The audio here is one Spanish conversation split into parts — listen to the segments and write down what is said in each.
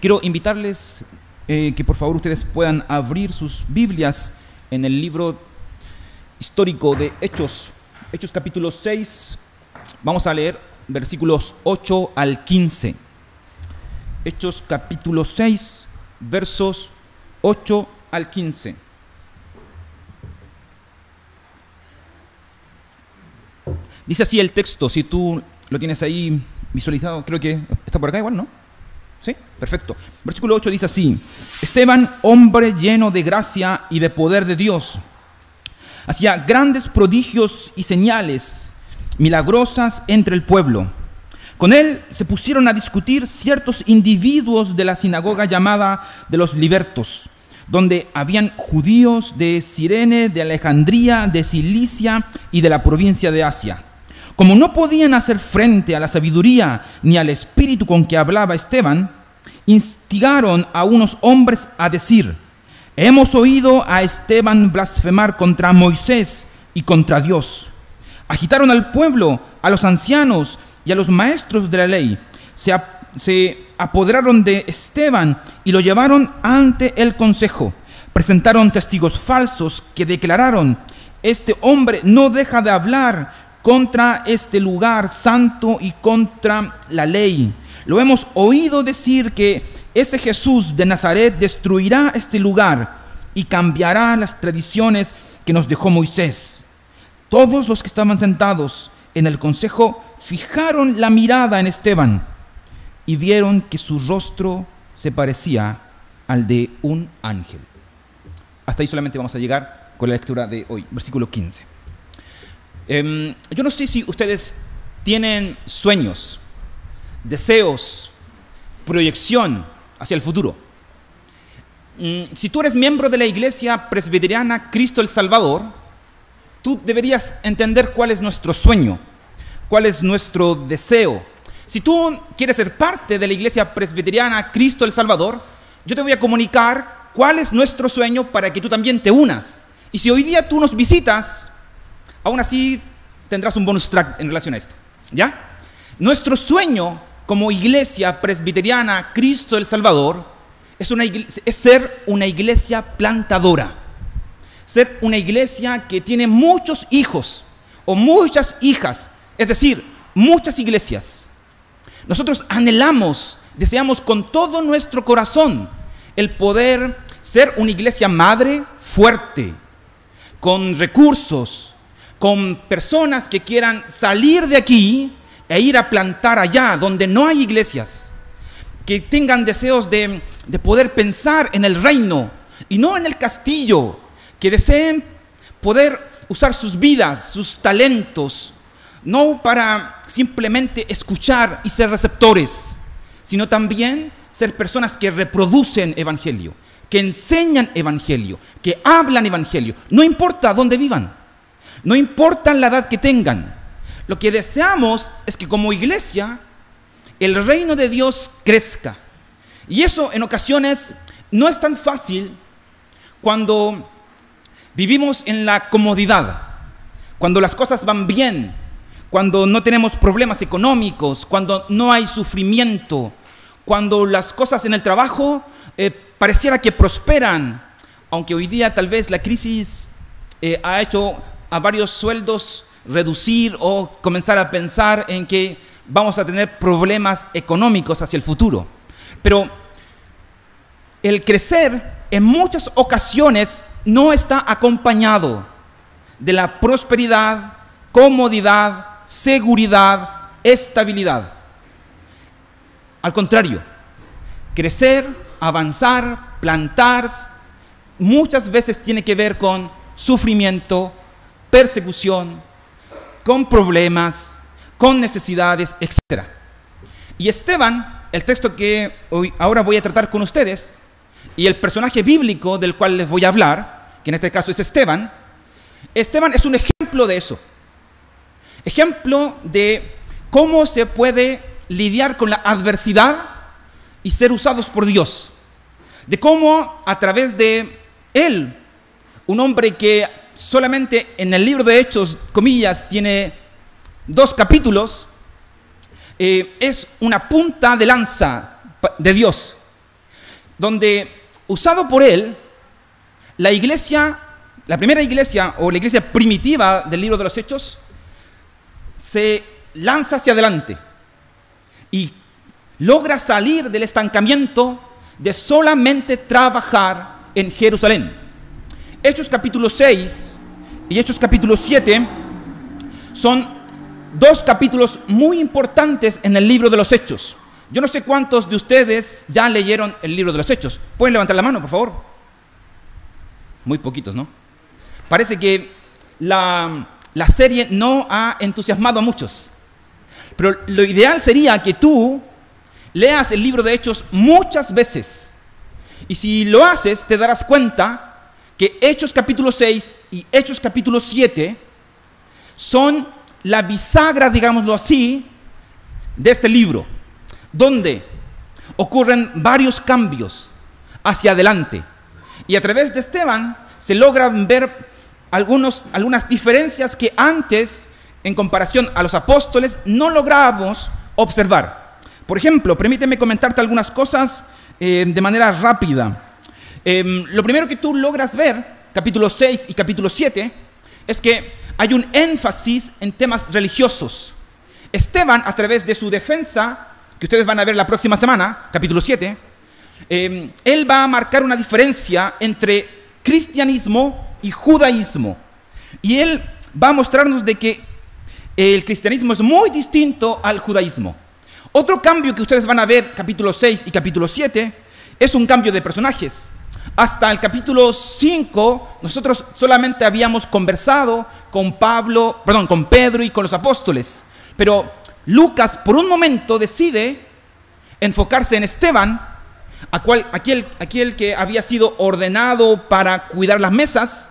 Quiero invitarles eh, que por favor ustedes puedan abrir sus Biblias en el libro histórico de Hechos, Hechos capítulo 6. Vamos a leer versículos 8 al 15. Hechos capítulo 6, versos 8 al 15. Dice así el texto, si tú lo tienes ahí visualizado, creo que está por acá igual, ¿no? Perfecto. Versículo 8 dice así, Esteban, hombre lleno de gracia y de poder de Dios, hacía grandes prodigios y señales milagrosas entre el pueblo. Con él se pusieron a discutir ciertos individuos de la sinagoga llamada de los libertos, donde habían judíos de Sirene, de Alejandría, de Cilicia y de la provincia de Asia. Como no podían hacer frente a la sabiduría ni al espíritu con que hablaba Esteban, instigaron a unos hombres a decir, hemos oído a Esteban blasfemar contra Moisés y contra Dios. Agitaron al pueblo, a los ancianos y a los maestros de la ley. Se, se apoderaron de Esteban y lo llevaron ante el consejo. Presentaron testigos falsos que declararon, este hombre no deja de hablar contra este lugar santo y contra la ley. Lo hemos oído decir que ese Jesús de Nazaret destruirá este lugar y cambiará las tradiciones que nos dejó Moisés. Todos los que estaban sentados en el consejo fijaron la mirada en Esteban y vieron que su rostro se parecía al de un ángel. Hasta ahí solamente vamos a llegar con la lectura de hoy, versículo 15. Em, yo no sé si ustedes tienen sueños, deseos, proyección hacia el futuro. Mm, si tú eres miembro de la iglesia presbiteriana Cristo el Salvador, tú deberías entender cuál es nuestro sueño, cuál es nuestro deseo. Si tú quieres ser parte de la iglesia presbiteriana Cristo el Salvador, yo te voy a comunicar cuál es nuestro sueño para que tú también te unas. Y si hoy día tú nos visitas, aún así tendrás un bonus track en relación a esto. ¿Ya? Nuestro sueño como iglesia presbiteriana Cristo el Salvador es, una es ser una iglesia plantadora. Ser una iglesia que tiene muchos hijos o muchas hijas, es decir, muchas iglesias. Nosotros anhelamos, deseamos con todo nuestro corazón el poder ser una iglesia madre fuerte, con recursos, con personas que quieran salir de aquí e ir a plantar allá donde no hay iglesias, que tengan deseos de, poder pensar en el reino y no en el castillo, que deseen poder usar sus vidas, sus talentos, no para simplemente escuchar y ser receptores, sino también ser personas que reproducen evangelio, que enseñan evangelio, que hablan evangelio, no importa dónde vivan. No importa la edad que tengan. Lo que deseamos es que como iglesia el reino de Dios crezca. Y eso en ocasiones no es tan fácil cuando vivimos en la comodidad, cuando las cosas van bien, cuando no tenemos problemas económicos, cuando no hay sufrimiento, cuando las cosas en el trabajo eh, pareciera que prosperan, aunque hoy día tal vez la crisis eh, ha hecho a varios sueldos reducir o comenzar a pensar en que vamos a tener problemas económicos hacia el futuro. Pero el crecer en muchas ocasiones no está acompañado de la prosperidad, comodidad, seguridad, estabilidad. Al contrario, crecer, avanzar, plantar, muchas veces tiene que ver con sufrimiento, persecución, con problemas, con necesidades, etc. Y Esteban, el texto que hoy, ahora voy a tratar con ustedes, y el personaje bíblico del cual les voy a hablar, que en este caso es Esteban, Esteban es un ejemplo de eso. Ejemplo de cómo se puede lidiar con la adversidad y ser usados por Dios. De cómo a través de él, un hombre que solamente en el libro de Hechos, comillas, tiene dos capítulos, eh, es una punta de lanza de Dios. donde, usado por él, la iglesia, la primera iglesia o la iglesia primitiva del libro de los Hechos, se lanza hacia adelante y logra salir del estancamiento de solamente trabajar en Jerusalén. Hechos capítulo 6 y Hechos capítulo 7 son dos capítulos muy importantes en el libro de los Hechos. Yo no sé cuántos de ustedes ya leyeron el libro de los Hechos. ¿Pueden levantar la mano, por favor? Muy poquitos, ¿no? Parece que la, la serie no ha entusiasmado a muchos. Pero lo ideal sería que tú leas el libro de Hechos muchas veces. Y si lo haces, te darás cuenta que Hechos capítulo 6 y Hechos capítulo 7 son la bisagra, digámoslo así, de este libro, donde ocurren varios cambios hacia adelante. Y a través de Esteban se logran ver algunos, algunas diferencias que antes, en comparación a los apóstoles, no lográbamos observar. Por ejemplo, permíteme comentarte algunas cosas eh, de manera rápida. Em, lo primero que tú logras ver, capítulo 6 y capítulo 7, es que hay un énfasis en temas religiosos. Esteban, a través de su defensa, que ustedes van a ver la próxima semana, capítulo 7, em, él va a marcar una diferencia entre cristianismo y judaísmo. Y él va a mostrarnos de que el cristianismo es muy distinto al judaísmo. Otro cambio que ustedes van a ver, capítulo 6 y capítulo 7, es un cambio de personajes. Hasta el capítulo 5, nosotros solamente habíamos conversado con Pablo, perdón, con Pedro y con los apóstoles. Pero Lucas por un momento decide enfocarse en Esteban, aquel, aquel que había sido ordenado para cuidar las mesas,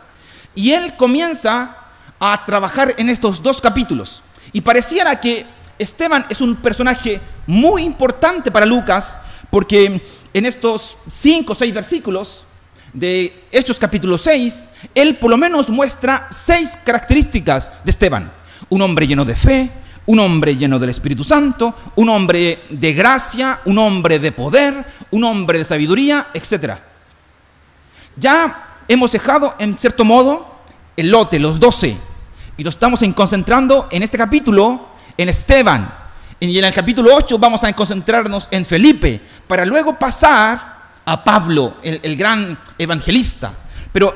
y él comienza a trabajar en estos dos capítulos. Y pareciera que Esteban es un personaje muy importante para Lucas, porque en estos cinco o seis versículos de Hechos capítulo 6, él por lo menos muestra seis características de Esteban. Un hombre lleno de fe, un hombre lleno del Espíritu Santo, un hombre de gracia, un hombre de poder, un hombre de sabiduría, etc. Ya hemos dejado en cierto modo el lote, los doce, y nos estamos concentrando en este capítulo en Esteban. Y en el capítulo 8 vamos a concentrarnos en Felipe, para luego pasar a Pablo, el, gran evangelista. Pero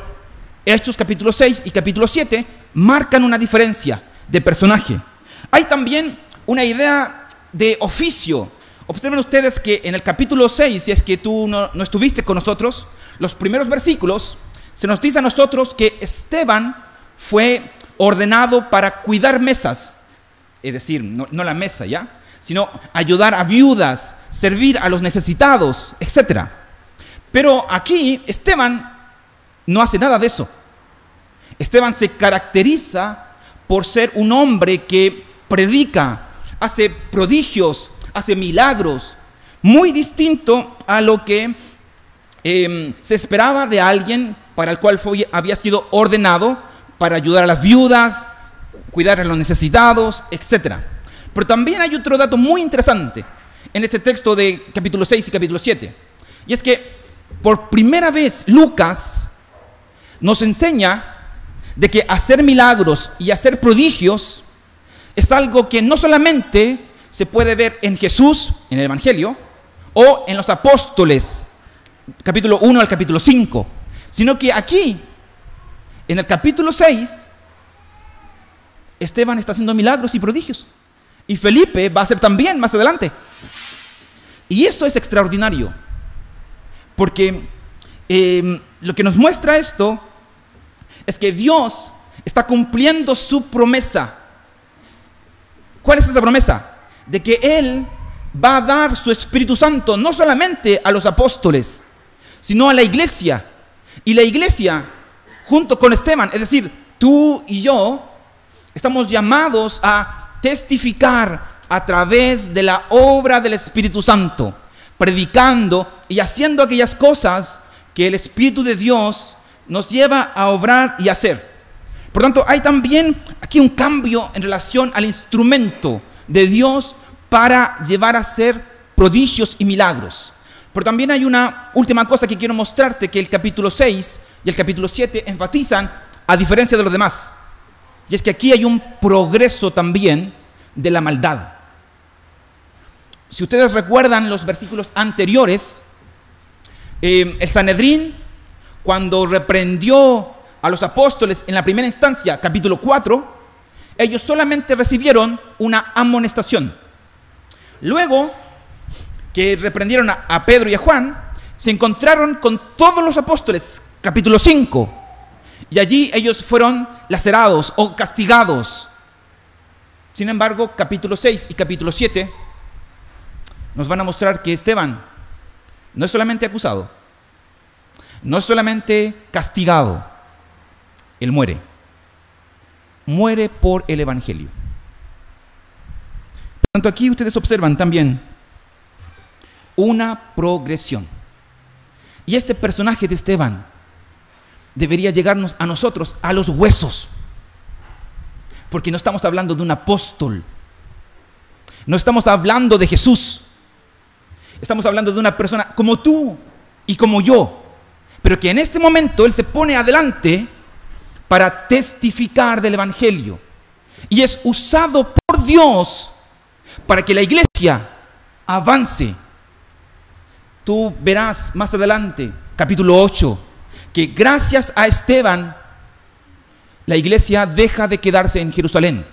Hechos capítulo 6 y capítulo 7 marcan una diferencia de personaje. Hay también una idea de oficio. Observen ustedes que en el capítulo 6, si es que tú no, no estuviste con nosotros, los primeros versículos, se nos dice a nosotros que Esteban fue ordenado para cuidar mesas, es decir, no, la mesa ya, sino ayudar a viudas, servir a los necesitados, etcétera. Pero aquí Esteban no hace nada de eso. Esteban se caracteriza por ser un hombre que predica, hace prodigios, hace milagros, muy distinto a lo que em, se esperaba de alguien para el cual había sido ordenado para ayudar a las viudas, cuidar a los necesitados, etc. Pero también hay otro dato muy interesante en este texto de capítulo 6 y capítulo 7. Y es que por primera vez Lucas nos enseña de que hacer milagros y hacer prodigios es algo que no solamente se puede ver en Jesús, en el Evangelio, o en los apóstoles, capítulo 1 al capítulo 5, sino que aquí, en el capítulo 6, Esteban está haciendo milagros y prodigios. Y Felipe va a hacer también más adelante. Y eso es extraordinario. Porque em, lo que nos muestra esto es que Dios está cumpliendo su promesa. ¿Cuál es esa promesa? De que Él va a dar su Espíritu Santo no solamente a los apóstoles, sino a la iglesia. Y la iglesia, junto con Esteban, es decir, tú y yo, estamos llamados a testificar a través de la obra del Espíritu Santo predicando y haciendo aquellas cosas que el Espíritu de Dios nos lleva a obrar y hacer. Por tanto, hay también aquí un cambio en relación al instrumento de Dios para llevar a hacer prodigios y milagros. Pero también hay una última cosa que quiero mostrarte, que el capítulo 6 y el capítulo 7 enfatizan a diferencia de los demás. Y es que aquí hay un progreso también de la maldad. Si ustedes recuerdan los versículos anteriores, eh, el Sanedrín, cuando reprendió a los apóstoles en la primera instancia, capítulo 4, ellos solamente recibieron una amonestación. Luego que reprendieron a, a Pedro y a Juan, se encontraron con todos los apóstoles, capítulo 5, y allí ellos fueron lacerados o castigados. Sin embargo, capítulo 6 y capítulo 7 nos van a mostrar que Esteban no es solamente acusado, no es solamente castigado, él muere. Muere por el Evangelio. Por tanto, aquí ustedes observan también una progresión. Y este personaje de Esteban debería llegarnos a nosotros, a los huesos. Porque no estamos hablando de un apóstol. No estamos hablando de Jesús. Estamos hablando de una persona como tú y como yo. Pero que en este momento Él se pone adelante para testificar del Evangelio. Y es usado por Dios para que la iglesia avance. Tú verás más adelante, capítulo 8, que gracias a Esteban, la iglesia deja de quedarse en Jerusalén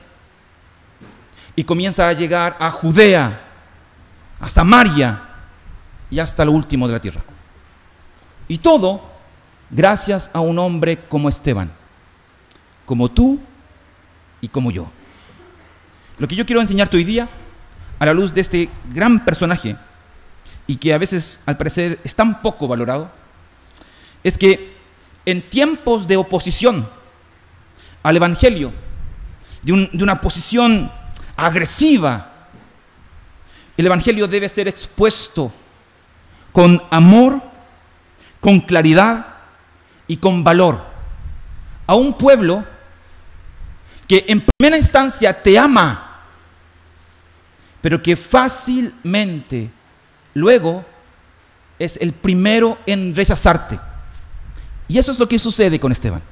y comienza a llegar a Judea, a Samaria y hasta lo último de la tierra. Y todo gracias a un hombre como Esteban, como tú y como yo. Lo que yo quiero enseñarte hoy día, a la luz de este gran personaje, y que a veces al parecer es tan poco valorado, es que en tiempos de oposición al Evangelio, de, una posición agresiva, el Evangelio debe ser expuesto con amor, con claridad y con valor a un pueblo que en primera instancia te ama, pero que fácilmente luego es el primero en rechazarte. Y eso es lo que sucede con Esteban.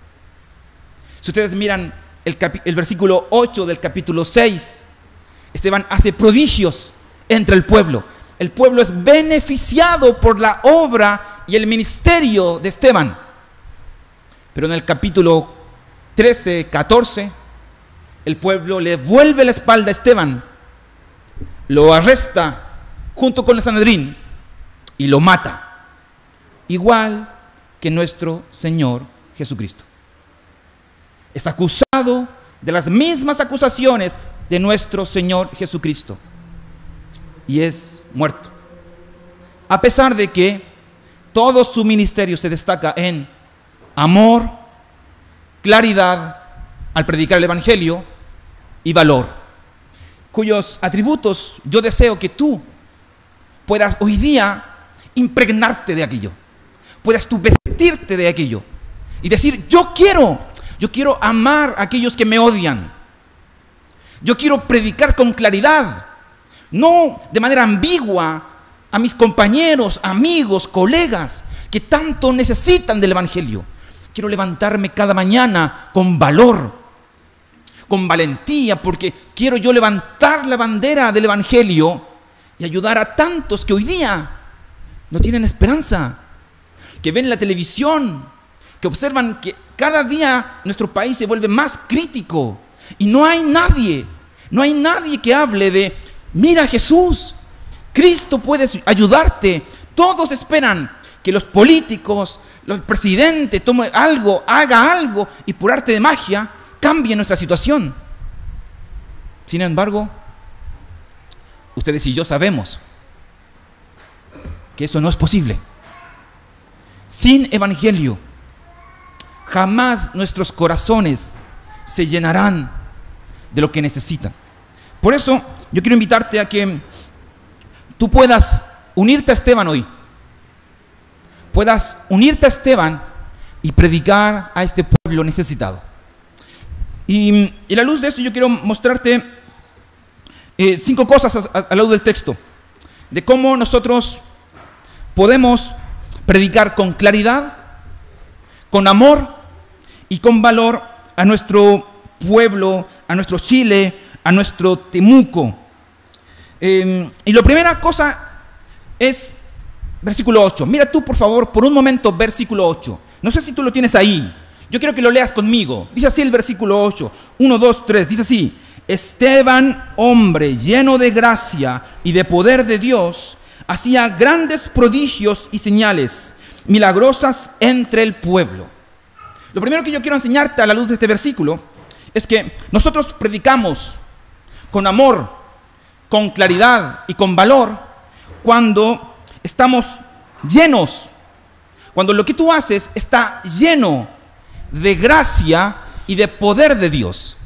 Si ustedes miran el, versículo 8 del capítulo 6, Esteban hace prodigios entre el pueblo. El pueblo es beneficiado por la obra y el ministerio de Esteban. Pero en el capítulo 13, 14, el pueblo le vuelve la espalda a Esteban, lo arresta junto con el Sanedrín y lo mata. Igual que nuestro Señor Jesucristo. Es acusado de las mismas acusaciones de nuestro Señor Jesucristo y es muerto. A pesar de que todo su ministerio se destaca en amor, claridad al predicar el Evangelio y valor, cuyos atributos yo deseo que tú puedas hoy día impregnarte de aquello puedas tú vestirte de aquello y decir, yo quiero, yo quiero amar a aquellos que me odian. Yo quiero predicar con claridad, no de manera ambigua a mis compañeros, amigos, colegas que tanto necesitan del Evangelio. Quiero levantarme cada mañana con valor, con valentía, porque quiero yo levantar la bandera del Evangelio y ayudar a tantos que hoy día no tienen esperanza, que ven la televisión, que observan que cada día nuestro país se vuelve más crítico y no hay nadie, no hay nadie que hable de, mira Jesús, Cristo puede ayudarte. Todos esperan que los políticos, los presidentes tomen algo, haga algo y por arte de magia cambie nuestra situación. Sin embargo, ustedes y yo sabemos que eso no es posible. Sin evangelio, jamás nuestros corazones se llenarán de lo que necesitan. Por eso yo quiero invitarte a que tú puedas unirte a Esteban hoy. Puedas unirte a Esteban y predicar a este pueblo necesitado. Y, a la luz de esto yo quiero mostrarte eh, cinco cosas al lado del texto, de cómo nosotros podemos predicar con claridad, con amor y con valor a nuestro pueblo, a nuestro Chile, a nuestro Temuco. Em, y la primera cosa es versículo 8. Mira tú, por favor, por un momento, versículo 8. No sé si tú lo tienes ahí. Yo quiero que lo leas conmigo. Dice así el versículo 8. 1, 2, 3. Dice así. Esteban, hombre lleno de gracia y de poder de Dios, hacía grandes prodigios y señales milagrosas entre el pueblo. Lo primero que yo quiero enseñarte a la luz de este versículo es que nosotros predicamos con amor, con claridad y con valor cuando estamos llenos, cuando lo que tú haces está lleno de gracia y de poder de Dios.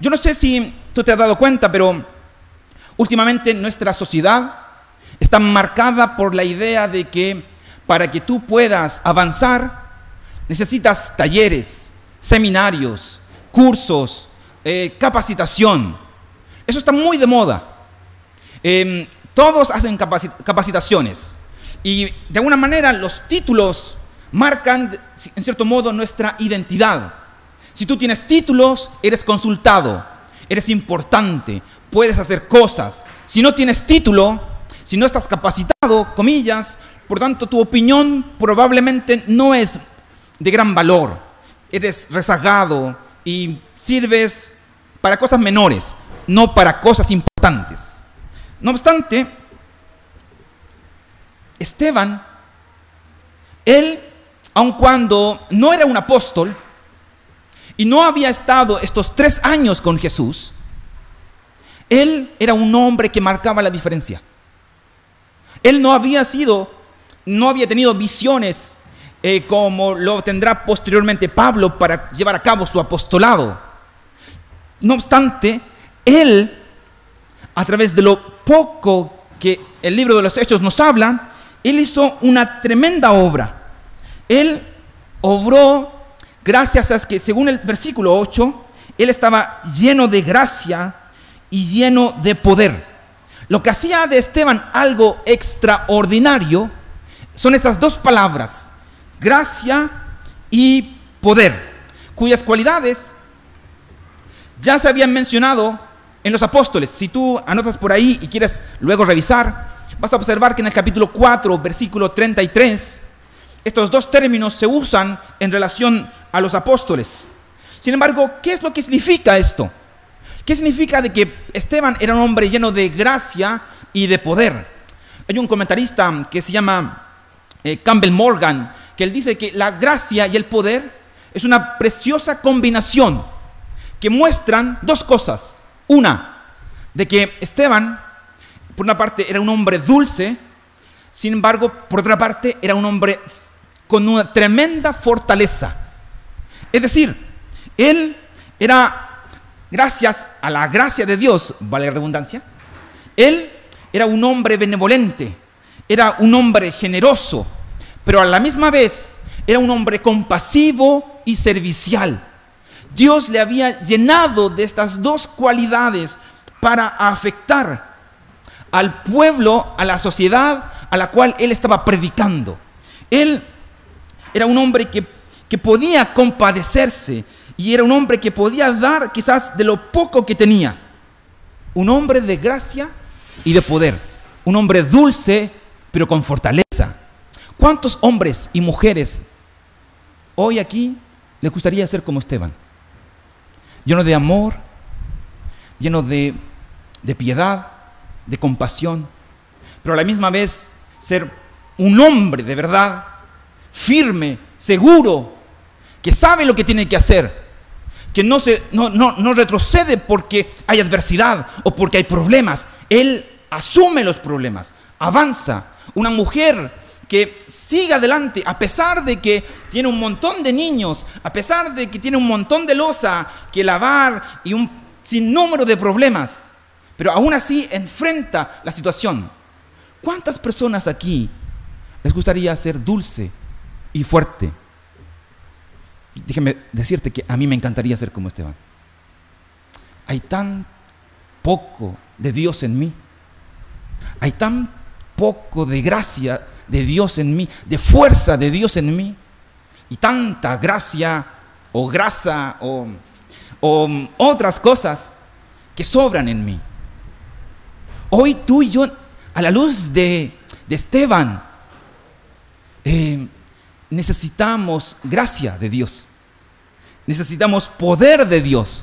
Yo no sé si tú te has dado cuenta, pero últimamente nuestra sociedad está marcada por la idea de que para que tú puedas avanzar necesitas talleres, seminarios, cursos, eh, capacitación. Eso está muy de moda. Em, todos hacen capacitaciones y de alguna manera los títulos marcan en cierto modo nuestra identidad. Si tú tienes títulos, eres consultado, eres importante, puedes hacer cosas. Si no tienes título, si no estás capacitado, comillas, por tanto tu opinión probablemente no es de gran valor. Eres rezagado y sirves para cosas menores, no para cosas importantes. No obstante, Esteban, él, aun cuando no era un apóstol, y no había estado estos tres años con Jesús, él era un hombre que marcaba la diferencia. Él no había sido, no había tenido visiones eh, como lo tendrá posteriormente Pablo para llevar a cabo su apostolado. No obstante, él, a través de lo poco que el libro de los Hechos nos habla, él hizo una tremenda obra. Él obró Gracias a que, según el versículo 8, él estaba lleno de gracia y lleno de poder. Lo que hacía de Esteban algo extraordinario son estas dos palabras, gracia y poder, cuyas cualidades ya se habían mencionado en los apóstoles. Si tú anotas por ahí y quieres luego revisar, vas a observar que en el capítulo 4, versículo 33, estos dos términos se usan en relación a los apóstoles. Sin embargo, ¿qué es lo que significa esto? ¿Qué significa de que Esteban era un hombre lleno de gracia y de poder? Hay un comentarista que se llama eh, Campbell Morgan, que él dice que la gracia y el poder es una preciosa combinación que muestran dos cosas. Una, de que Esteban, por una parte, era un hombre dulce, sin embargo, por otra parte, era un hombre con una tremenda fortaleza. Es decir, él era, gracias a la gracia de Dios, vale la redundancia, él era un hombre benevolente, era un hombre generoso, pero a la misma vez era un hombre compasivo y servicial. Dios le había llenado de estas dos cualidades para afectar al pueblo, a la sociedad a la cual él estaba predicando. Él era un hombre que que podía compadecerse y era un hombre que podía dar quizás de lo poco que tenía. Un hombre de gracia y de poder. Un hombre dulce, pero con fortaleza. ¿Cuántos hombres y mujeres hoy aquí les gustaría ser como Esteban? Lleno de amor, lleno de, de piedad, de compasión, pero a la misma vez ser un hombre de verdad, firme, seguro, que sabe lo que tiene que hacer, que no, se, no, no, retrocede porque hay adversidad o porque hay problemas. Él asume los problemas, avanza. Una mujer que siga adelante a pesar de que tiene un montón de niños, a pesar de que tiene un montón de losa que lavar y un sinnúmero de problemas, pero aún así enfrenta la situación. ¿Cuántas personas aquí les gustaría ser dulce y fuerte. Déjeme decirte que a mí me encantaría ser como Esteban. Hay tan poco de Dios en mí. Hay tan poco de gracia de Dios en mí, de fuerza de Dios en mí, y tanta gracia o grasa o, otras cosas que sobran en mí. Hoy tú y yo, a la luz de, Esteban, eh, necesitamos gracia de Dios. Necesitamos poder de Dios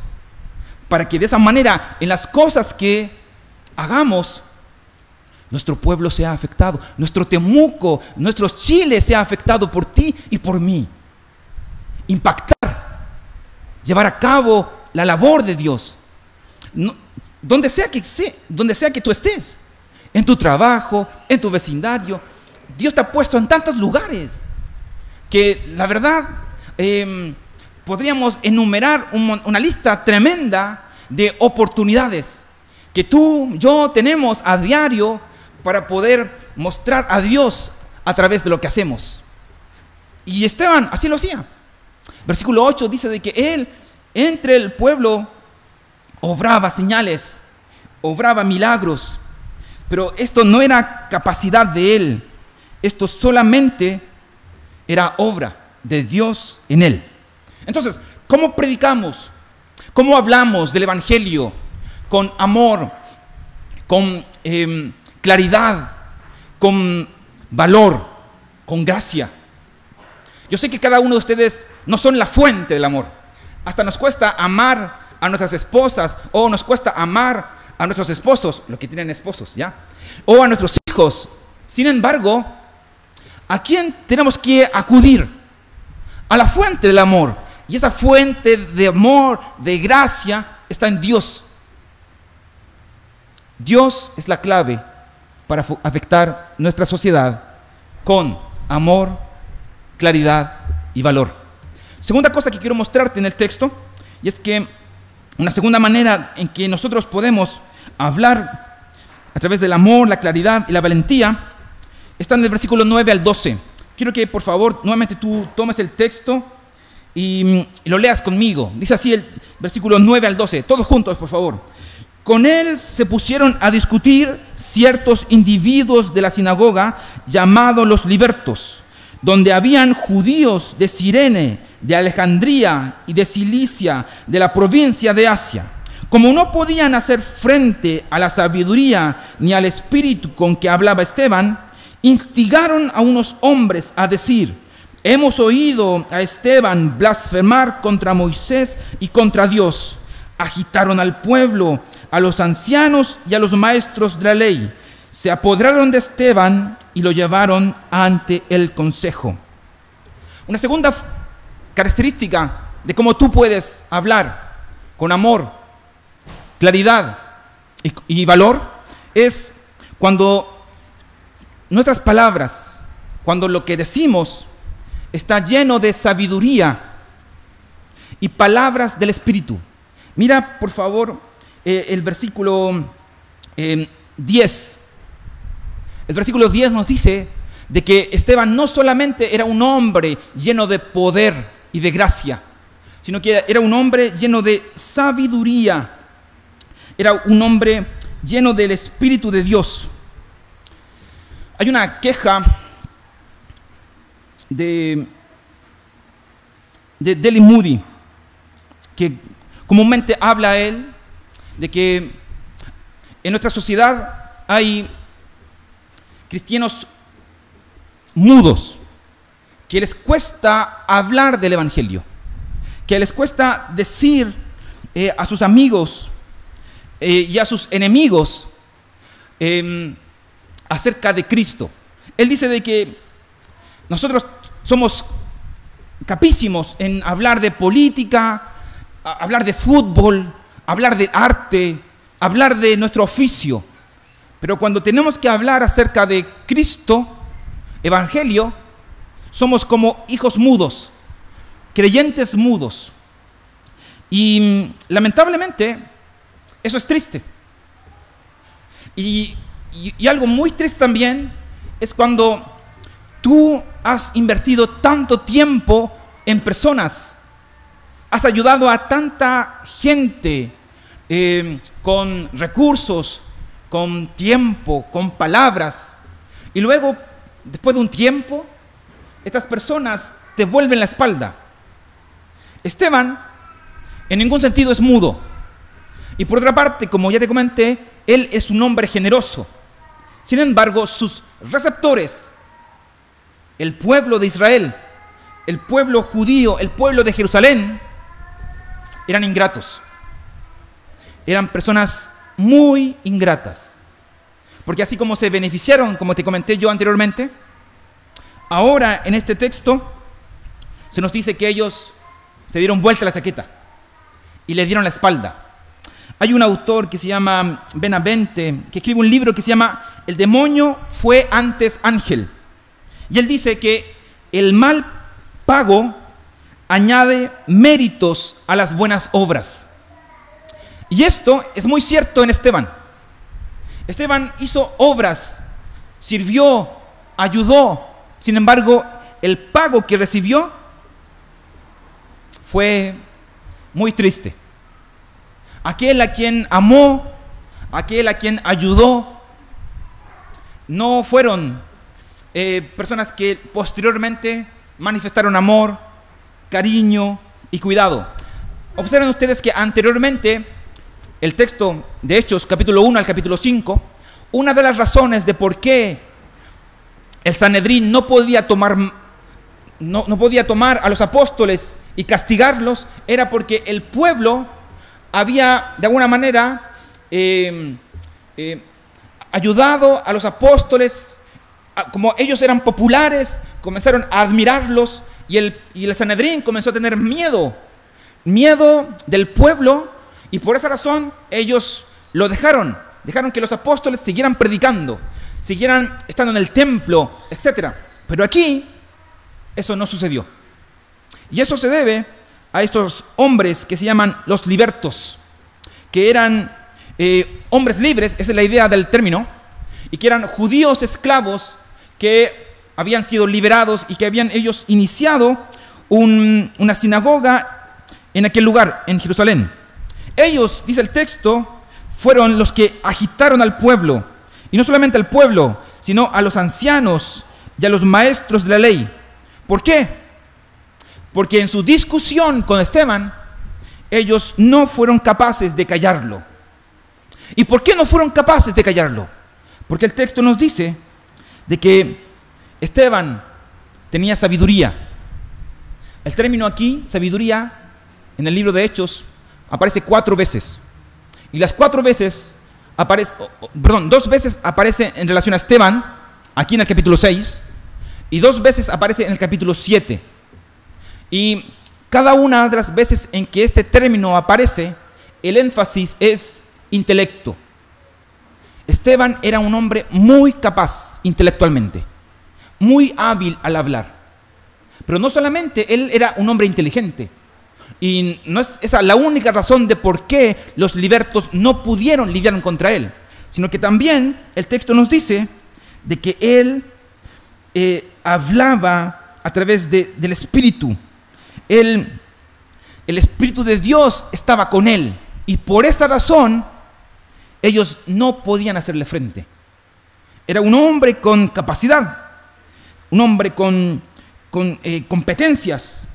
para que de esa manera en las cosas que hagamos nuestro pueblo sea afectado, nuestro Temuco, nuestro Chile sea afectado por ti y por mí. Impactar, llevar a cabo la labor de Dios. donde, sea que, donde sea que tú estés, en tu trabajo, en tu vecindario, Dios te ha puesto en tantos lugares que la verdad em, podríamos enumerar una lista tremenda de oportunidades que tú, yo tenemos a diario para poder mostrar a Dios a través de lo que hacemos. Y Esteban así lo hacía. Versículo 8 dice de que él entre el pueblo obraba señales, obraba milagros, pero esto no era capacidad de él, esto solamente era obra de Dios en él. Entonces, ¿cómo predicamos? ¿Cómo hablamos del Evangelio? Con amor, con em, claridad, con valor, con gracia. Yo sé que cada uno de ustedes no son la fuente del amor. Hasta nos cuesta amar a nuestras esposas o nos cuesta amar a nuestros esposos, los que tienen esposos, ¿ya? O a nuestros hijos. Sin embargo, ¿a quién tenemos que acudir? A la fuente del amor. Y esa fuente de amor, de gracia, está en Dios. Dios es la clave para afectar nuestra sociedad con amor, claridad y valor. Segunda cosa que quiero mostrarte en el texto, y es que una segunda manera en que nosotros podemos hablar a través del amor, la claridad y la valentía, está en el versículo 9 al 12. Quiero que por favor nuevamente tú tomes el texto y, y lo leas conmigo. Dice así el versículo 9 al 12, todos juntos por favor. Con él se pusieron a discutir ciertos individuos de la sinagoga llamados los libertos, donde habían judíos de Sirene, de Alejandría y de Cilicia, de la provincia de Asia. Como no podían hacer frente a la sabiduría ni al espíritu con que hablaba Esteban, instigaron a unos hombres a decir, hemos oído a Esteban blasfemar contra Moisés y contra Dios. Agitaron al pueblo a los ancianos y a los maestros de la ley. Se apoderaron de Esteban y lo llevaron ante el consejo. Una segunda característica de cómo tú puedes hablar con amor, claridad y, valor es cuando nuestras palabras, cuando lo que decimos está lleno de sabiduría y palabras del Espíritu. Mira, por favor, eh, el versículo 10. Eh, el versículo 10 nos dice de que Esteban no solamente era un hombre lleno de poder y de gracia, sino que era un hombre lleno de sabiduría, era un hombre lleno del Espíritu de Dios. Hay una queja de, de Deli Moody, que comúnmente habla él de que en nuestra sociedad hay cristianos mudos, que les cuesta hablar del Evangelio, que les cuesta decir eh, a sus amigos eh, y a sus enemigos em, acerca de Cristo. Él dice de que nosotros somos capísimos en hablar de política, hablar de fútbol, hablar de arte, hablar de nuestro oficio. Pero cuando tenemos que hablar acerca de Cristo, Evangelio, somos como hijos mudos, creyentes mudos. Y mm, lamentablemente, eso es triste. Y, y, algo muy triste también es cuando tú has invertido tanto tiempo en personas Has ayudado a tanta gente eh, con recursos, con tiempo, con palabras. Y luego después de un tiempo, estas personas te vuelven la espalda. Esteban en ningún sentido es mudo. Y por otra parte, como ya te comenté, él es un hombre generoso. Sin embargo, sus receptores, el pueblo de Israel, el pueblo judío, el pueblo de Jerusalén, eran ingratos. Eran personas muy ingratas. Porque así como se beneficiaron, como te comenté yo anteriormente, ahora en este texto se nos dice que ellos se dieron vuelta la chaqueta y le dieron la espalda. Hay un autor que se llama Benavente, que escribe un libro que se llama El demonio fue antes ángel. Y él dice que el mal pago añade méritos a las buenas obras. Y esto es muy cierto en Esteban. Esteban hizo obras, sirvió, ayudó. Sin embargo, el pago que recibió fue muy triste. Aquel a quien amó, aquel a quien ayudó, no fueron eh, personas que posteriormente manifestaron amor, cariño y cuidado. Observen ustedes que anteriormente el texto de Hechos, capítulo 1 al capítulo 5, una de las razones de por qué el Sanedrín no podía tomar, no, podía tomar a los apóstoles y castigarlos era porque el pueblo había de alguna manera em, em, ayudado a los apóstoles, como ellos eran populares, comenzaron a admirarlos y el, y el Sanedrín comenzó a tener miedo, miedo del pueblo y por esa razón ellos lo dejaron, dejaron que los apóstoles siguieran predicando, siguieran estando en el templo, etc. Pero aquí eso no sucedió. Y eso se debe a estos hombres que se llaman los libertos, que eran eh, hombres libres, esa es la idea del término, y que eran judíos esclavos que habían sido liberados y que habían ellos iniciado una sinagoga en aquel lugar, en Jerusalén. Ellos, dice el texto, fueron los que agitaron al pueblo, y no solamente al pueblo, sino a los ancianos y a los maestros de la ley. ¿Por qué? Porque en su discusión con Esteban, ellos no fueron capaces de callarlo. ¿Y por qué no fueron capaces de callarlo? Porque el texto nos dice de que Esteban tenía sabiduría. El término aquí, sabiduría, en el libro de Hechos, aparece cuatro veces. Y las cuatro veces aparece, perdón, dos veces aparece en relación a Esteban, aquí en el capítulo 6, y dos veces aparece en el capítulo 7. Y cada una de las veces en que este término aparece, el énfasis es intelecto. Esteban era un hombre muy capaz intelectualmente, muy hábil al hablar. Pero no solamente él era un hombre inteligente, y no es esa la única razón de por qué los libertos no pudieron lidiar contra él, sino que también el texto nos dice de que él eh, hablaba a través del Espíritu. El Espíritu de Dios estaba con él y por esa razón ellos no podían hacerle frente. Era un hombre con capacidad, un hombre con, con eh, competencias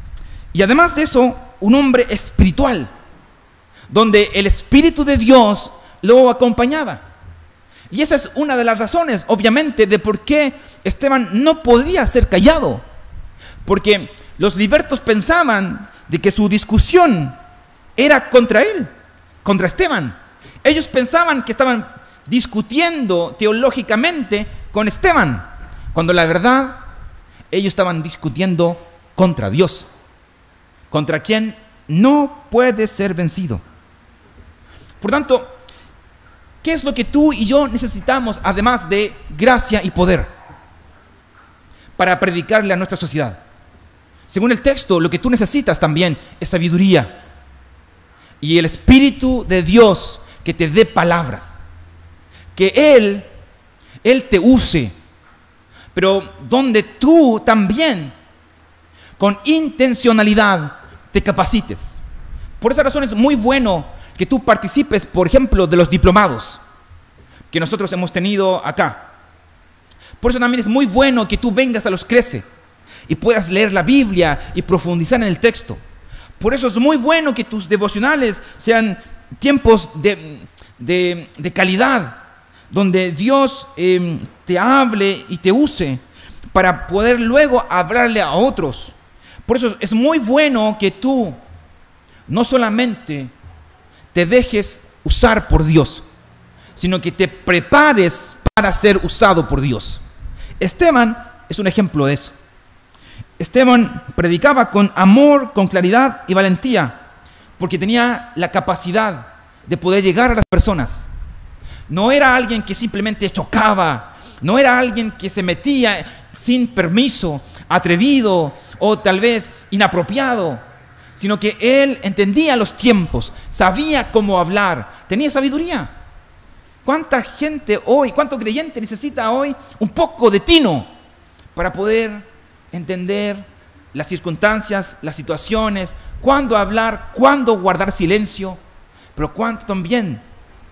y además de eso, un hombre espiritual, donde el Espíritu de Dios lo acompañaba. Y esa es una de las razones, obviamente, de por qué Esteban no podía ser callado. Porque los libertos pensaban de que su discusión era contra él, contra Esteban. Ellos pensaban que estaban discutiendo teológicamente con Esteban, cuando la verdad ellos estaban discutiendo contra Dios contra quien no puede ser vencido. Por tanto, ¿qué es lo que tú y yo necesitamos además de gracia y poder para predicarle a nuestra sociedad? Según el texto, lo que tú necesitas también es sabiduría y el Espíritu de Dios que te dé palabras. Que Él, Él te use, pero donde tú también, con intencionalidad, te capacites. Por esa razón es muy bueno que tú participes, por ejemplo, de los diplomados que nosotros hemos tenido acá. Por eso también es muy bueno que tú vengas a los crece y puedas leer la Biblia y profundizar en el texto. Por eso es muy bueno que tus devocionales sean tiempos de, calidad, donde Dios em, te hable y te use para poder luego hablarle a otros. Por eso es muy bueno que tú no solamente te dejes usar por Dios, sino que te prepares para ser usado por Dios. Esteban es un ejemplo de eso. Esteban predicaba con amor, con claridad y valentía, porque tenía la capacidad de poder llegar a las personas. No era alguien que simplemente chocaba, no era alguien que se metía sin permiso, atrevido o tal vez inapropiado, sino que él entendía los tiempos, sabía cómo hablar, tenía sabiduría. ¿Cuánta gente hoy, cuánto creyente necesita hoy un poco de tino para poder entender las circunstancias, las situaciones, cuándo hablar, cuándo guardar silencio, pero cuánto también,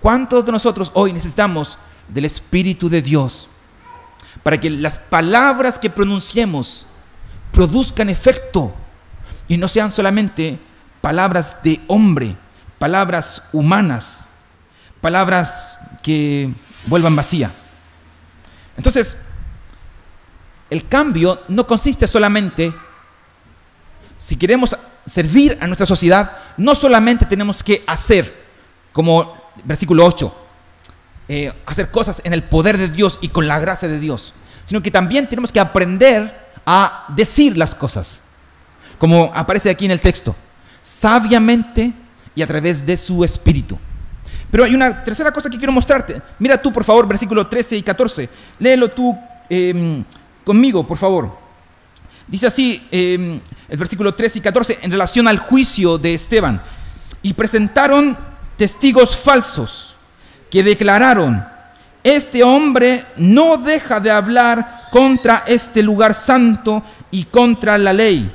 cuántos de nosotros hoy necesitamos del Espíritu de Dios para que las palabras que pronunciemos produzcan efecto y no sean solamente palabras de hombre, palabras humanas, palabras que vuelvan vacía. Entonces, el cambio no consiste solamente, si queremos servir a nuestra sociedad, no solamente tenemos que hacer, como versículo 8, eh, hacer cosas en el poder de Dios y con la gracia de Dios, sino que también tenemos que aprender a decir las cosas, como aparece aquí en el texto, sabiamente y a través de su espíritu. Pero hay una tercera cosa que quiero mostrarte. Mira tú, por favor, versículo 13 y 14. Léelo tú. Em, conmigo, por favor. Dice así em, el versículo 13 y 14 en relación al juicio de Esteban. Y presentaron testigos falsos que declararon, este hombre no deja de hablar contra este lugar santo y contra la ley.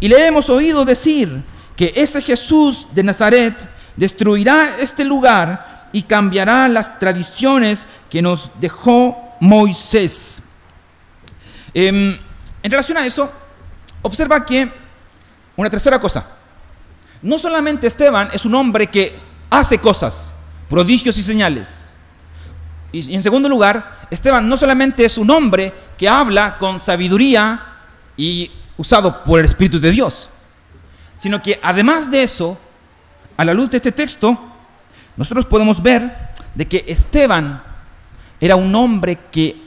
Y le hemos oído decir que ese Jesús de Nazaret destruirá este lugar y cambiará las tradiciones que nos dejó Moisés. Em, en relación a eso, observa que una tercera cosa, no solamente Esteban es un hombre que hace cosas, prodigios y señales. Y, en segundo lugar, Esteban no solamente es un hombre que habla con sabiduría y usado por el Espíritu de Dios, sino que además de eso, a la luz de este texto, nosotros podemos ver de que Esteban era un hombre que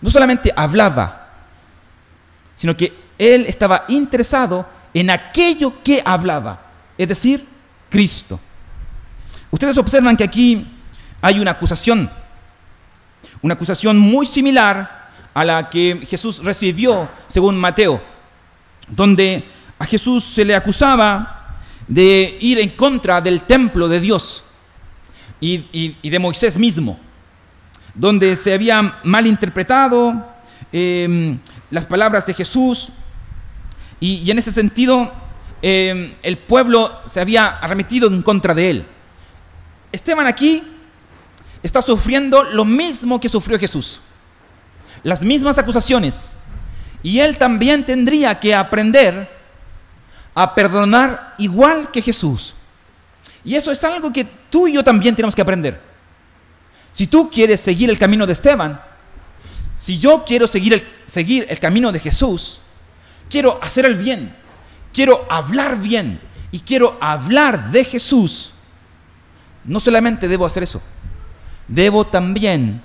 no solamente hablaba, sino que él estaba interesado en aquello que hablaba, es decir, Cristo. Ustedes observan que aquí hay una acusación, una acusación muy similar a la que Jesús recibió según Mateo, donde a Jesús se le acusaba de ir en contra del templo de Dios y, de Moisés mismo, donde se había malinterpretado eh, las palabras de Jesús y, en ese sentido eh, el pueblo se había arremetido en contra de él. Esteban aquí está sufriendo lo mismo que sufrió Jesús, las mismas acusaciones. Y él también tendría que aprender a perdonar igual que Jesús. Y eso es algo que tú y yo también tenemos que aprender. Si tú quieres seguir el camino de Esteban, si yo quiero seguir el, seguir el camino de Jesús, quiero hacer el bien, quiero hablar bien y quiero hablar de Jesús, no solamente debo hacer eso, debo también,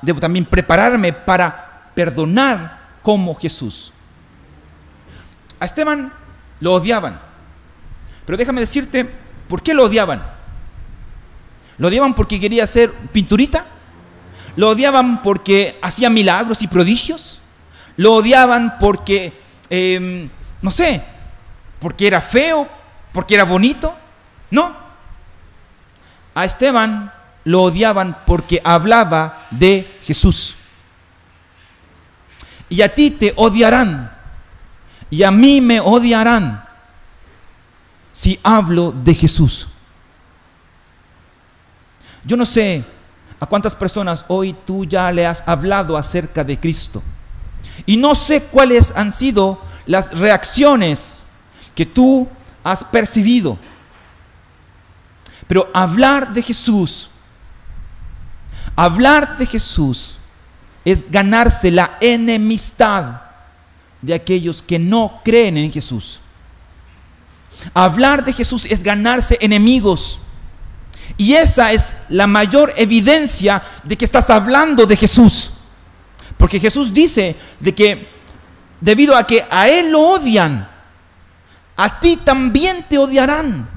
debo también prepararme para perdonar como Jesús. A Esteban lo odiaban, pero déjame decirte, ¿por qué lo odiaban? ¿Lo odiaban porque quería ser pinturita? Lo odiaban porque hacía milagros y prodigios. Lo odiaban porque, em, no sé, porque era feo, porque era bonito. No. A Esteban lo odiaban porque hablaba de Jesús. Y a ti te odiarán. Y a mí me odiarán si hablo de Jesús. Yo no sé a cuántas personas hoy tú ya le has hablado acerca de Cristo. Y no sé cuáles han sido las reacciones que tú has percibido. Pero hablar de Jesús, hablar de Jesús es ganarse la enemistad de aquellos que no creen en Jesús. Hablar de Jesús es ganarse enemigos. Y esa es la mayor evidencia de que estás hablando de Jesús. Porque Jesús dice de que debido a que a Él lo odian, a ti también te odiarán.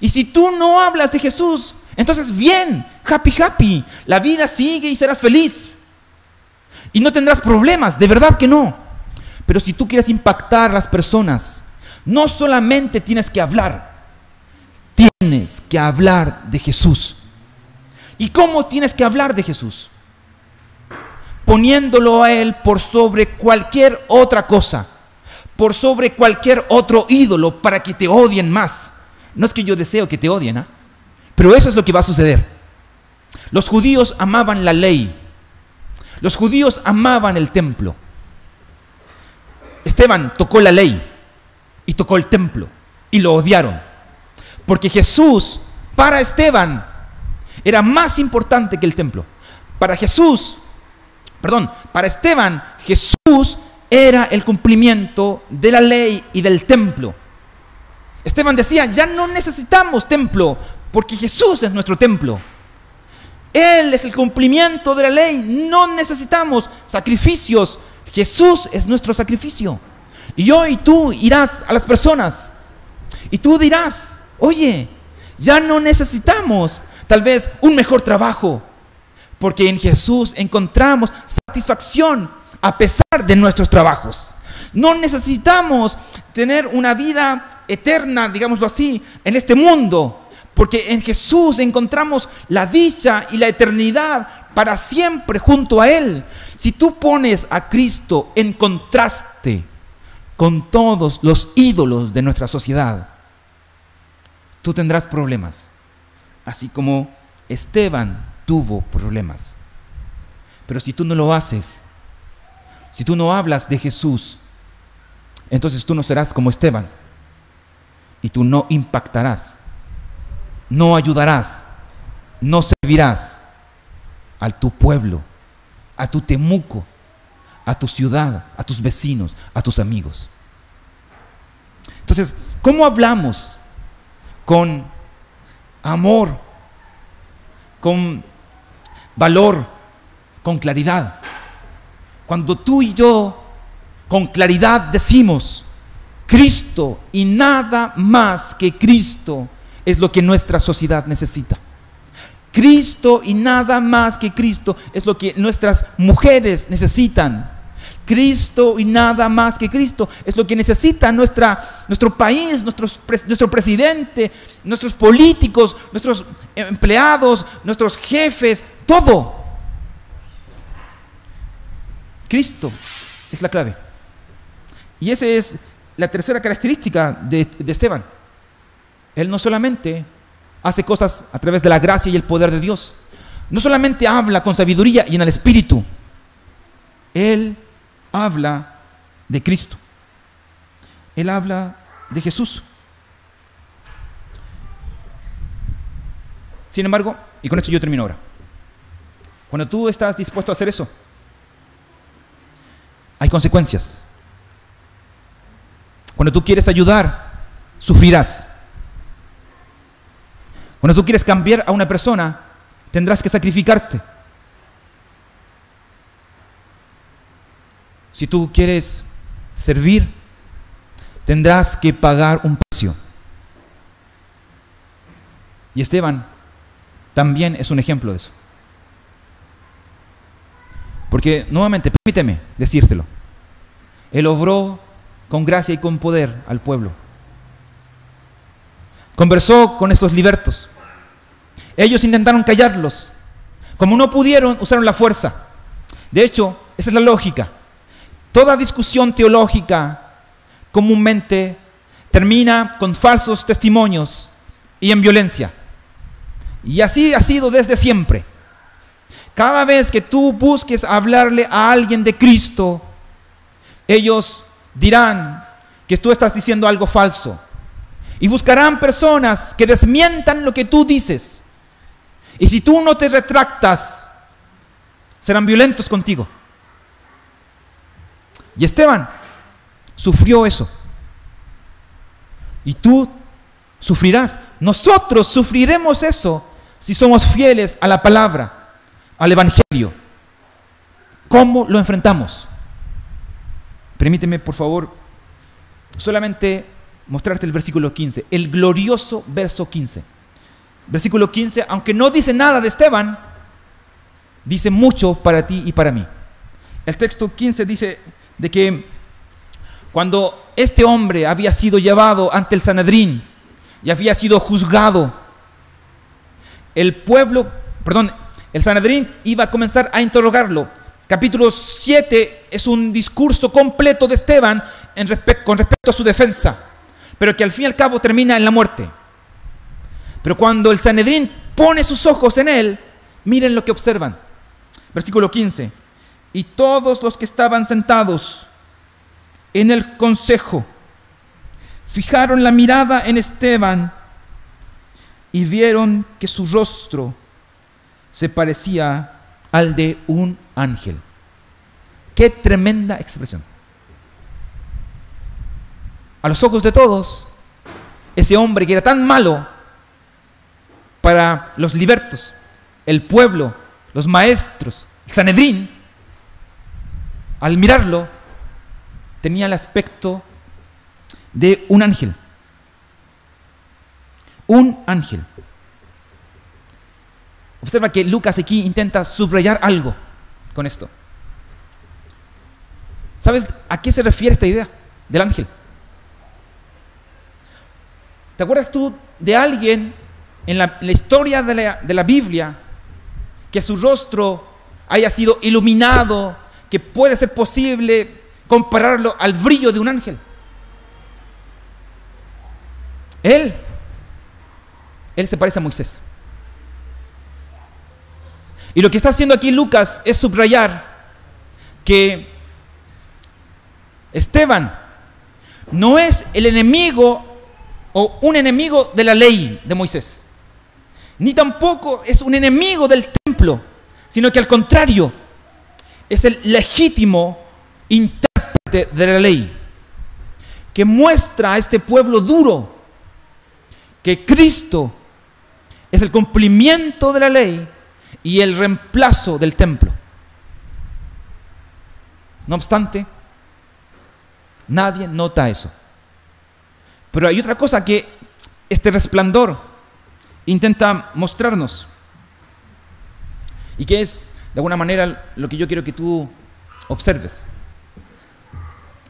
Y si tú no hablas de Jesús, entonces bien, happy, happy, la vida sigue y serás feliz. Y no tendrás problemas, de verdad que no. Pero si tú quieres impactar a las personas, no solamente tienes que hablar, tienes que hablar de Jesús. ¿Y cómo tienes que hablar de Jesús? Poniéndolo a Él por sobre cualquier otra cosa, por sobre cualquier otro ídolo para que te odien más. No es que yo deseo que te odien, ¿ah? pero eso es lo que va a suceder. Los judíos amaban la ley, los judíos amaban el templo. Esteban tocó la ley y tocó el templo y lo odiaron. Porque Jesús, para Esteban, era más importante que el templo. Para Jesús, perdón, para Esteban, Jesús era el cumplimiento de la ley y del templo. Esteban decía, ya no necesitamos templo, porque Jesús es nuestro templo. Él es el cumplimiento de la ley. No necesitamos sacrificios. Jesús es nuestro sacrificio. Y hoy tú irás a las personas y tú dirás, oye, ya no necesitamos tal vez un mejor trabajo, porque en Jesús encontramos satisfacción a pesar de nuestros trabajos. No necesitamos tener una vida eterna, digámoslo así, en este mundo, porque en Jesús encontramos la dicha y la eternidad para siempre junto a Él. Si tú pones a Cristo en contraste con todos los ídolos de nuestra sociedad, tú tendrás problemas. Así como Esteban tuvo problemas. Pero si tú no lo haces, si tú no hablas de Jesús, entonces tú no serás como Esteban y tú no impactarás no ayudarás, no servirás a tu pueblo, a tu temuco, a tu ciudad, a tus vecinos, a tus amigos. Entonces, ¿cómo hablamos con amor, con valor, con claridad? Cuando tú y yo con claridad decimos, Cristo y nada más que Cristo es lo que nuestra sociedad necesita. Cristo y nada más que Cristo es lo que nuestras mujeres necesitan. Cristo y nada más que Cristo es lo que necesita nuestra, nuestro país, nuestro presidente, nuestros políticos, nuestros empleados, nuestros jefes, todo. Cristo es la clave. Y esa es la tercera característica de, de Esteban. Él no solamente hace cosas a través de la gracia y el poder de Dios, no solamente habla con sabiduría y en el Espíritu, Él habla de Cristo. Él habla de Jesús. Sin embargo, y con esto yo termino ahora, cuando tú estás dispuesto a hacer eso, hay consecuencias. Cuando tú quieres ayudar, sufrirás. Cuando tú quieres cambiar a una persona, tendrás que sacrificarte. Si tú quieres servir, tendrás que pagar un precio. Y Esteban también es un ejemplo de eso. Porque nuevamente, permíteme decírtelo, él obró con gracia y con poder al pueblo. Conversó con estos libertos. Ellos intentaron callarlos. Como no pudieron, usaron la fuerza. De hecho, esa es la lógica. Toda discusión teológica comúnmente termina con falsos testimonios y en violencia. Y así ha sido desde siempre. Cada vez que tú busques hablarle a alguien de Cristo, ellos dirán que tú estás diciendo algo falso. Y buscarán personas que desmientan lo que tú dices. Y si tú no te retractas, serán violentos contigo. Y Esteban sufrió eso. Y tú sufrirás. Nosotros sufriremos eso si somos fieles a la palabra, al Evangelio. ¿Cómo lo enfrentamos? Permíteme, por favor, solamente mostrarte el versículo 15, el glorioso verso 15. Versículo 15, aunque no dice nada de Esteban, dice mucho para ti y para mí. El texto 15 dice de que cuando este hombre había sido llevado ante el Sanedrín y había sido juzgado, el pueblo, perdón, el Sanedrín iba a comenzar a interrogarlo. Capítulo 7 es un discurso completo de Esteban con respecto a su defensa, pero que al fin y al cabo termina en la muerte. Pero cuando el Sanedrín pone sus ojos en él, miren lo que observan. Versículo 15. Y todos los que estaban sentados en el consejo fijaron la mirada en Esteban y vieron que su rostro se parecía al de un ángel. Qué tremenda expresión. A los ojos de todos, ese hombre que era tan malo para los libertos, el pueblo, los maestros, el Sanedrín, al mirarlo, tenía el aspecto de un ángel. Un ángel. Observa que Lucas aquí intenta subrayar algo con esto. ¿Sabes a qué se refiere esta idea del ángel? ¿Te acuerdas tú de alguien en la, historia de la, Biblia que su rostro haya sido iluminado, que puede ser posible compararlo al brillo de un ángel? Él, él se parece a Moisés. Y lo que está haciendo aquí Lucas es subrayar que Esteban no es el enemigo o un enemigo de la ley de Moisés, ni tampoco es un enemigo del templo, sino que al contrario, es el legítimo intérprete de la ley, que muestra a este pueblo duro que Cristo es el cumplimiento de la ley y el reemplazo del templo. No obstante, nadie nota eso. Pero hay otra cosa que este resplandor intenta mostrarnos y que es, de alguna manera, lo que yo quiero que tú observes.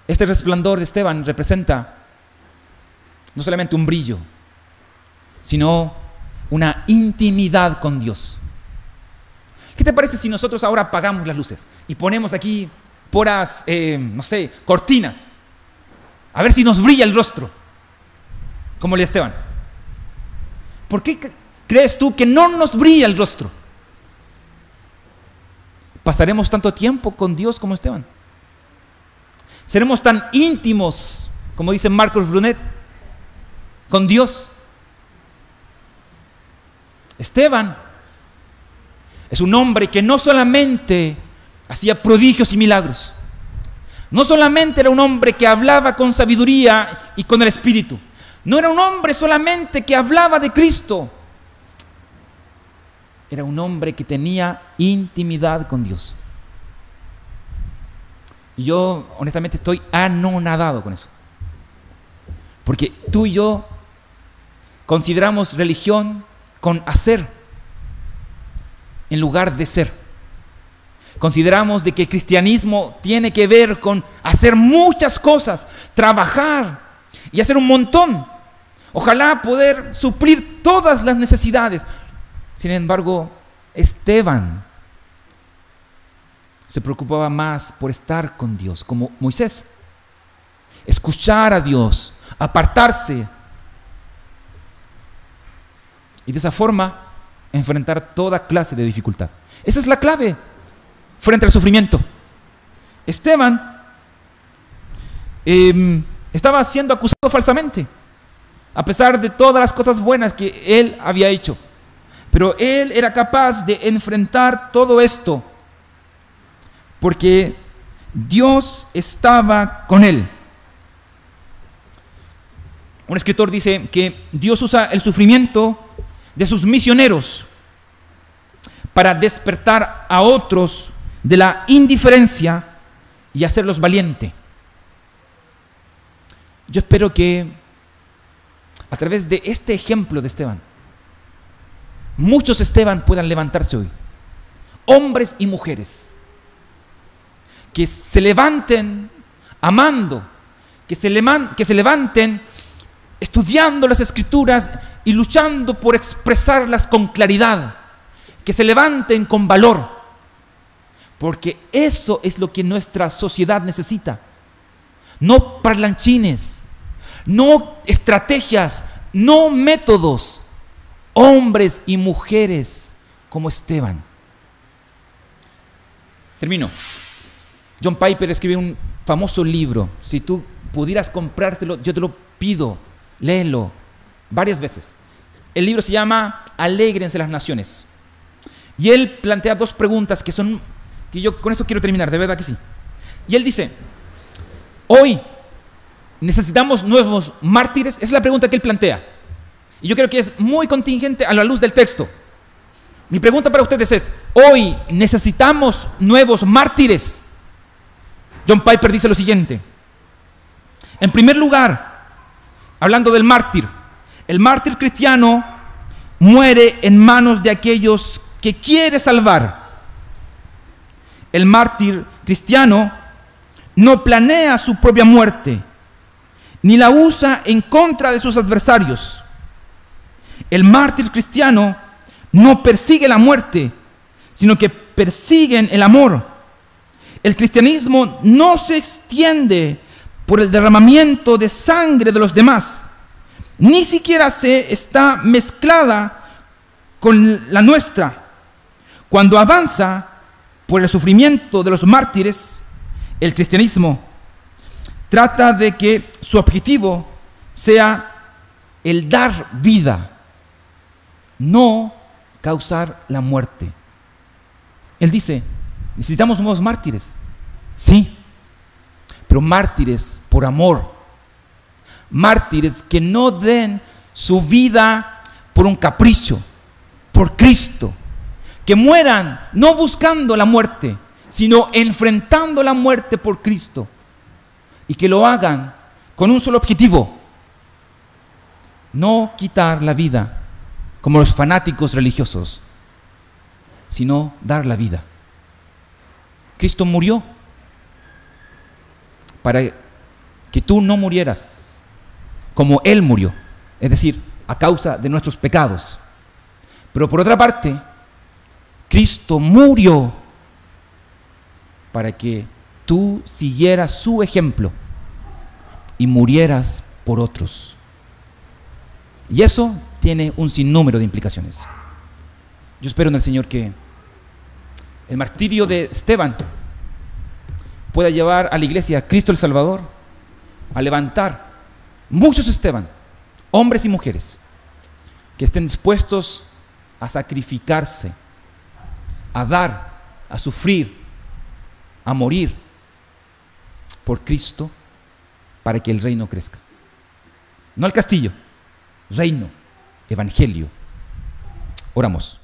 Este resplandor de Esteban representa no solamente un brillo, sino una intimidad con Dios. ¿Qué te parece si nosotros ahora apagamos las luces y ponemos aquí poras, eh, no sé, cortinas? A ver si nos brilla el rostro, como le Esteban. ¿Por qué crees tú que no nos brilla el rostro? ¿Pasaremos tanto tiempo con Dios como Esteban? ¿Seremos tan íntimos, como dice Marcos Brunet, con Dios? Esteban es un hombre que no solamente hacía prodigios y milagros, no solamente era un hombre que hablaba con sabiduría y con el Espíritu, no era un hombre solamente que hablaba de Cristo, era un hombre que tenía intimidad con Dios. Y yo honestamente estoy anonadado con eso. Porque tú y yo consideramos religión con hacer en lugar de ser. Consideramos de que el cristianismo tiene que ver con hacer muchas cosas, trabajar y hacer un montón. Ojalá poder suplir todas las necesidades. Sin embargo, Esteban se preocupaba más por estar con Dios, como Moisés. Escuchar a Dios, apartarse y de esa forma enfrentar toda clase de dificultad. Esa es la clave frente al sufrimiento. Esteban em, estaba siendo acusado falsamente, a pesar de todas las cosas buenas que él había hecho. Pero él era capaz de enfrentar todo esto porque Dios estaba con él. Un escritor dice que Dios usa el sufrimiento de sus misioneros para despertar a otros de la indiferencia y hacerlos valientes. Yo espero que a través de este ejemplo de Esteban, muchos Esteban puedan levantarse hoy, hombres y mujeres, que se levanten amando, que se, que se levanten estudiando las escrituras y luchando por expresarlas con claridad, que se levanten con valor, porque eso es lo que nuestra sociedad necesita. No parlanchines, no estrategias, no métodos, hombres y mujeres como Esteban. Termino. John Piper escribió un famoso libro. Si tú pudieras comprártelo, yo te lo pido léelo varias veces. El libro se llama Alégrense las Naciones. Y él plantea dos preguntas que son, que yo con esto quiero terminar, de verdad que sí. Y él dice, hoy necesitamos nuevos mártires, esa es la pregunta que él plantea. Y yo creo que es muy contingente a la luz del texto. Mi pregunta para ustedes es, hoy necesitamos nuevos mártires. John Piper dice lo siguiente. En primer lugar, hablando del mártir. El mártir cristiano muere en manos de aquellos que quiere salvar. El mártir cristiano no planea su propia muerte, ni la usa en contra de sus adversarios. El mártir cristiano no persigue la muerte, sino que persiguen el amor. El cristianismo no se extiende por el derramamiento de sangre de los demás. Ni siquiera se está mezclada con la nuestra. Cuando avanza por el sufrimiento de los mártires, el cristianismo trata de que su objetivo sea el dar vida, no causar la muerte. Él dice, necesitamos nuevos mártires. Sí, pero mártires por amor. Mártires que no den su vida por un capricho, por Cristo. Que mueran no buscando la muerte, sino enfrentando la muerte por Cristo. Y que lo hagan con un solo objetivo. No quitar la vida como los fanáticos religiosos, sino dar la vida. Cristo murió para que tú no murieras como Él murió, es decir, a causa de nuestros pecados. Pero por otra parte, Cristo murió para que tú siguieras su ejemplo y murieras por otros. Y eso tiene un sinnúmero de implicaciones. Yo espero en el Señor que el martirio de Esteban pueda llevar a la iglesia a Cristo el Salvador a levantar muchos Esteban, hombres y mujeres, que estén dispuestos a sacrificarse, a dar, a sufrir, a morir por Cristo para que el reino crezca. No el castillo, reino, evangelio. Oramos.